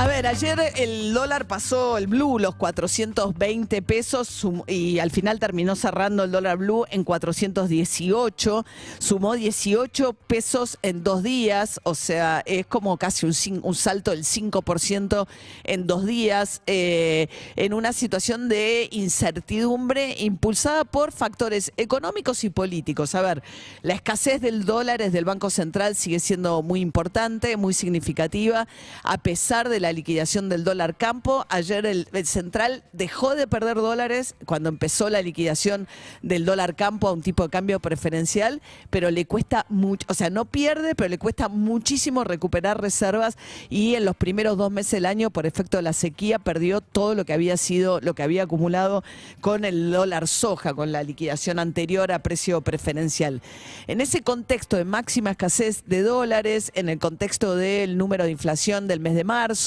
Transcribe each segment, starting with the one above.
A ver, ayer el dólar pasó el blue los 420 pesos y al final terminó cerrando el dólar blue en 418. Sumó 18 pesos en dos días, o sea, es como casi un salto del 5% en dos días, eh, en una situación de incertidumbre impulsada por factores económicos y políticos. A ver, la escasez del dólar desde el Banco Central sigue siendo muy importante, muy significativa, a pesar de la liquidación del dólar campo. Ayer el central dejó de perder dólares cuando empezó la liquidación del dólar campo a un tipo de cambio preferencial, pero le cuesta mucho, o sea, no pierde, pero le cuesta muchísimo recuperar reservas y en los primeros dos meses del año, por efecto de la sequía, perdió todo lo que había sido, lo que había acumulado con el dólar soja, con la liquidación anterior a precio preferencial. En ese contexto de máxima escasez de dólares, en el contexto del número de inflación del mes de marzo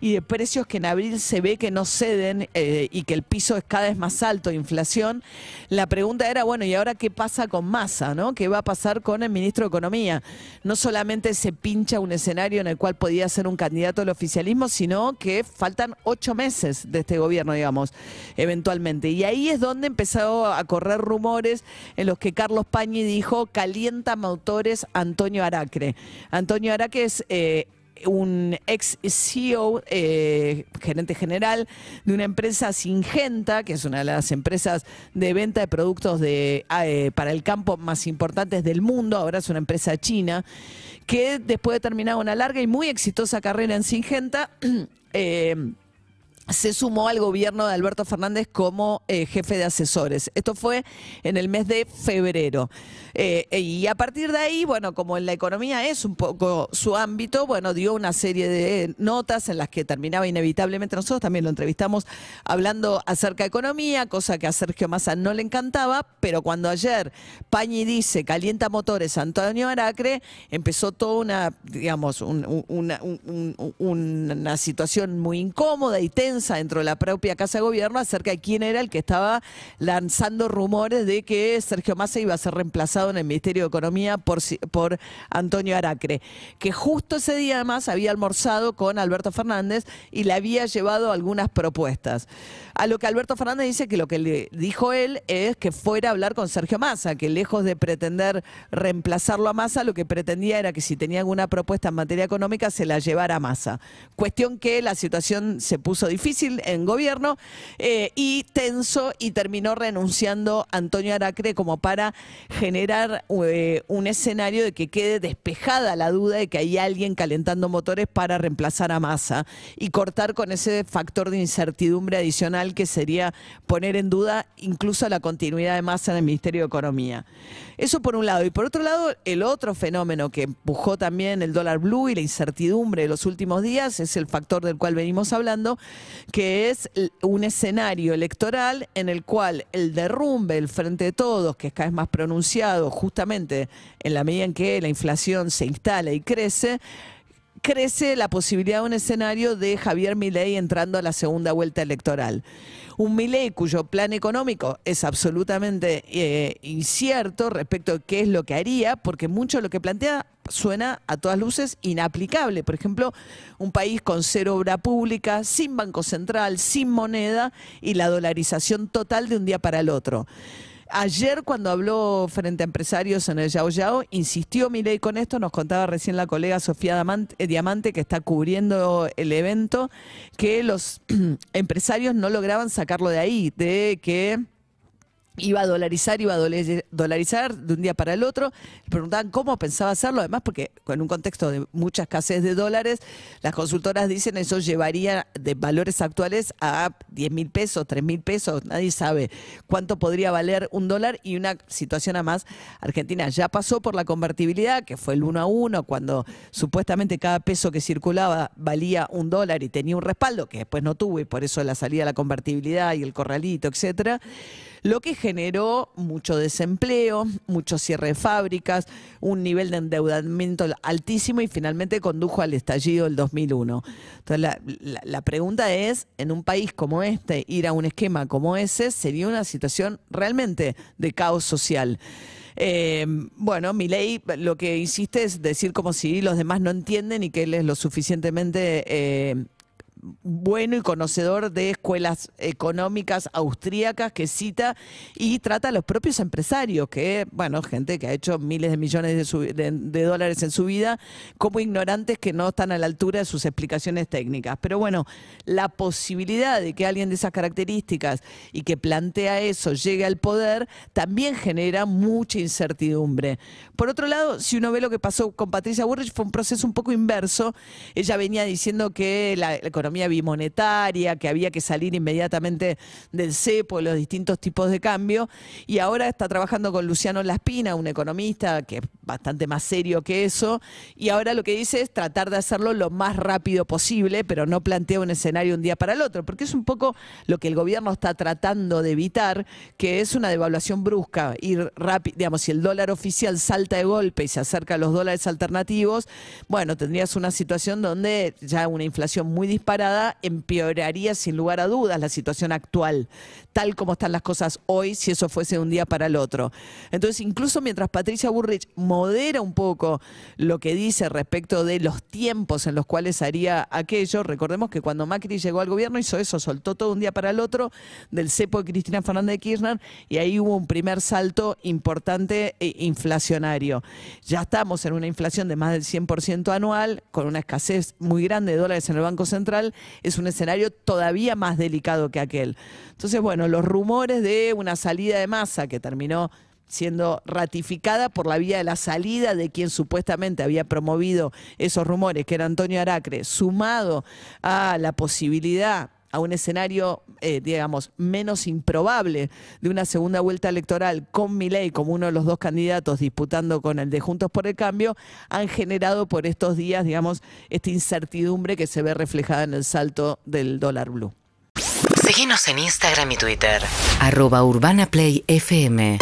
y de precios que en abril se ve que no ceden eh, y que el piso es cada vez más alto inflación, la pregunta era, bueno, ¿y ahora qué pasa con Massa? ¿no? ¿Qué va a pasar con el ministro de Economía? No solamente se pincha un escenario en el cual podía ser un candidato al oficialismo, sino que faltan ocho meses de este gobierno, digamos, eventualmente. Y ahí es donde empezó a correr rumores en los que Carlos Pañi dijo, calienta motores Antonio Aracre. Antonio Aracre es... eh, un ex CEO, eh, gerente general de una empresa Singenta, que es una de las empresas de venta de productos de, eh, para el campo más importantes del mundo, ahora es una empresa china, que después de terminar una larga y muy exitosa carrera en Singenta, eh, se sumó al gobierno de Alberto Fernández como eh, jefe de asesores. Esto fue en el mes de febrero. Eh, y a partir de ahí, bueno, como en la economía es un poco su ámbito, bueno, dio una serie de notas en las que terminaba inevitablemente, nosotros también lo entrevistamos hablando acerca de economía, cosa que a Sergio Massa no le encantaba, pero cuando ayer Pañi dice calienta motores Antonio Aracre, empezó toda una, digamos, un- un- una, un- un- una situación muy incómoda y tensa dentro de la propia Casa de Gobierno acerca de quién era el que estaba lanzando rumores de que Sergio Massa iba a ser reemplazado en el Ministerio de Economía por, por Antonio Aracre, que justo ese día además había almorzado con Alberto Fernández y le había llevado algunas propuestas. A lo que Alberto Fernández dice que lo que le dijo él es que fuera a hablar con Sergio Massa, que lejos de pretender reemplazarlo a Massa, lo que pretendía era que si tenía alguna propuesta en materia económica se la llevara a Massa. Cuestión que la situación se puso difícil en gobierno eh, y tenso y terminó renunciando Antonio Aracre como para generar eh, un escenario de que quede despejada la duda de que hay alguien calentando motores para reemplazar a Massa y cortar con ese factor de incertidumbre adicional que sería poner en duda incluso la continuidad de Massa en el Ministerio de Economía. Eso por un lado. Y por otro lado, el otro fenómeno que empujó también el dólar blue y la incertidumbre de los últimos días es el factor del cual venimos hablando, que es un escenario electoral en el cual el derrumbe, el frente de todos, que es cada vez más pronunciado justamente en la medida en que la inflación se instala y crece, crece la posibilidad de un escenario de Javier Milei entrando a la segunda vuelta electoral. Un Milei cuyo plan económico es absolutamente eh, incierto respecto a qué es lo que haría, porque mucho de lo que plantea suena a todas luces inaplicable. Por ejemplo, un país con cero obra pública, sin banco central, sin moneda y la dolarización total de un día para el otro. Ayer cuando habló frente a empresarios en el Yao Yao, insistió Milei con esto, nos contaba recién la colega Sofía eh, Diamante, que está cubriendo el evento, que los empresarios no lograban sacarlo de ahí, de que iba a dolarizar, iba a dolarizar de un día para el otro. Le preguntaban cómo pensaba hacerlo, además porque en un contexto de mucha escasez de dólares, las consultoras dicen eso llevaría de valores actuales a 10 mil pesos, 3 mil pesos, nadie sabe cuánto podría valer un dólar y una situación además, Argentina ya pasó por la convertibilidad, que fue el uno a uno, cuando supuestamente cada peso que circulaba valía un dólar y tenía un respaldo, que después no tuvo y por eso la salida a la convertibilidad y el corralito, etcétera lo que generó mucho desempleo, mucho cierre de fábricas, un nivel de endeudamiento altísimo y finalmente condujo al estallido del 2001. Entonces la, la pregunta es, en un país como este, ir a un esquema como ese sería una situación realmente de caos social. Eh, bueno, mi ley lo que insiste es decir como si los demás no entienden y que él es lo suficientemente eh, bueno y conocedor de escuelas económicas austríacas que cita y trata a los propios empresarios, que, bueno, gente que ha hecho miles de millones de, dólares en su vida, como ignorantes que no están a la altura de sus explicaciones técnicas. Pero bueno, la posibilidad de que alguien de esas características y que plantea eso llegue al poder también genera mucha incertidumbre. Por otro lado, si uno ve lo que pasó con Patricia Burrich, fue un proceso un poco inverso. Ella venía diciendo que la, la economía bimonetaria, que había que salir inmediatamente del cepo, los distintos tipos de cambio, y ahora está trabajando con Luciano Laspina, un economista que es bastante más serio que eso, y ahora lo que dice es tratar de hacerlo lo más rápido posible, pero no plantea un escenario un día para el otro, porque es un poco lo que el gobierno está tratando de evitar, que es una devaluación brusca, ir rápido, digamos, si el dólar oficial salta de golpe y se acerca a los dólares alternativos, bueno, tendrías una situación donde ya una inflación muy disparada empeoraría sin lugar a dudas la situación actual, tal como están las cosas hoy, si eso fuese de un día para el otro. Entonces, incluso mientras Patricia Burrich modera un poco lo que dice respecto de los tiempos en los cuales haría aquello, recordemos que cuando Macri llegó al gobierno hizo eso, soltó todo un día para el otro del cepo de Cristina Fernández de Kirchner y ahí hubo un primer salto importante e inflacionario. Ya estamos en una inflación de más del 100% anual, con una escasez muy grande de dólares en el Banco Central es un escenario todavía más delicado que aquel. Entonces, bueno, los rumores de una salida de masa que terminó siendo ratificada por la vía de la salida de quien supuestamente había promovido esos rumores, que era Antonio Aracre, sumado a la posibilidad a un escenario, eh, digamos, menos improbable de una segunda vuelta electoral con Milei como uno de los dos candidatos disputando con el de Juntos por el Cambio, han generado por estos días, digamos, esta incertidumbre que se ve reflejada en el salto del dólar blue. Síguenos en Instagram y Twitter. Arroba Urbana Play FM.